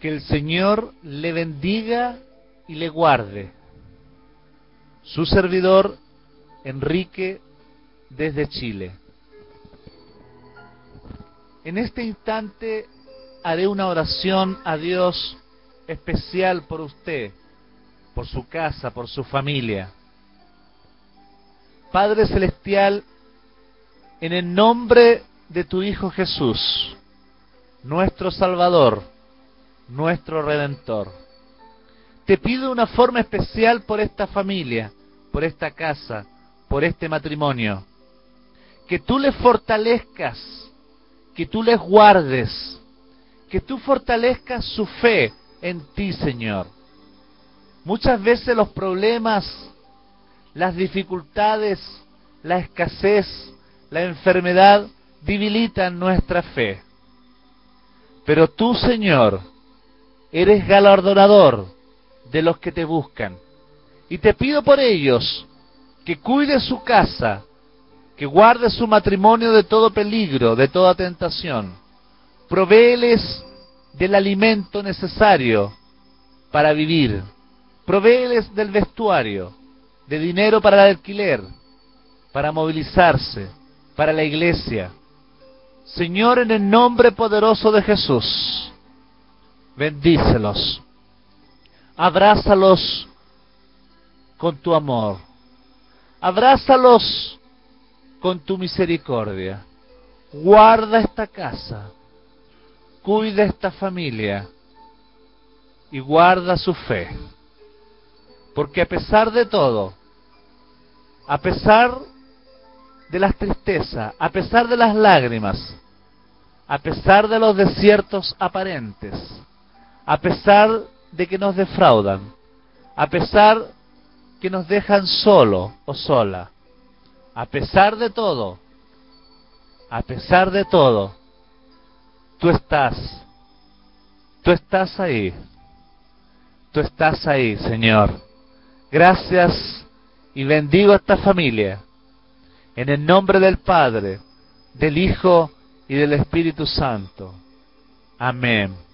Que el Señor le bendiga y le guarde. Su servidor, Enrique, desde Chile. En este instante haré una oración a Dios especial por usted, por su casa, por su familia. Padre Celestial, en el nombre de tu Hijo Jesús, nuestro Salvador, nuestro Redentor, te pido una forma especial por esta familia, por esta casa, por este matrimonio, que tú les fortalezcas, que tú les guardes, que tú fortalezcas su fe en ti, Señor. Muchas veces los problemas, las dificultades, la escasez, la enfermedad debilitan nuestra fe. Pero tú, Señor, eres galardonador de los que te buscan. Y te pido por ellos que cuide su casa, que guarde su matrimonio de todo peligro, de toda tentación. Provéeles del alimento necesario para vivir. Provéeles del vestuario, de dinero para el alquiler, para movilizarse, para la iglesia. Señor, en el nombre poderoso de Jesús, bendícelos, abrázalos con tu amor, abrázalos con tu misericordia, guarda esta casa, cuida esta familia y guarda su fe. Porque a pesar de todo, a pesar de las tristezas, a pesar de las lágrimas, a pesar de los desiertos aparentes, a pesar de que nos defraudan, a pesar que nos dejan solo o sola, a pesar de todo, a pesar de todo, tú estás, tú estás ahí, tú estás ahí, Señor. Gracias y bendigo a esta familia en el nombre del Padre, del Hijo y del Espíritu Santo. Amén.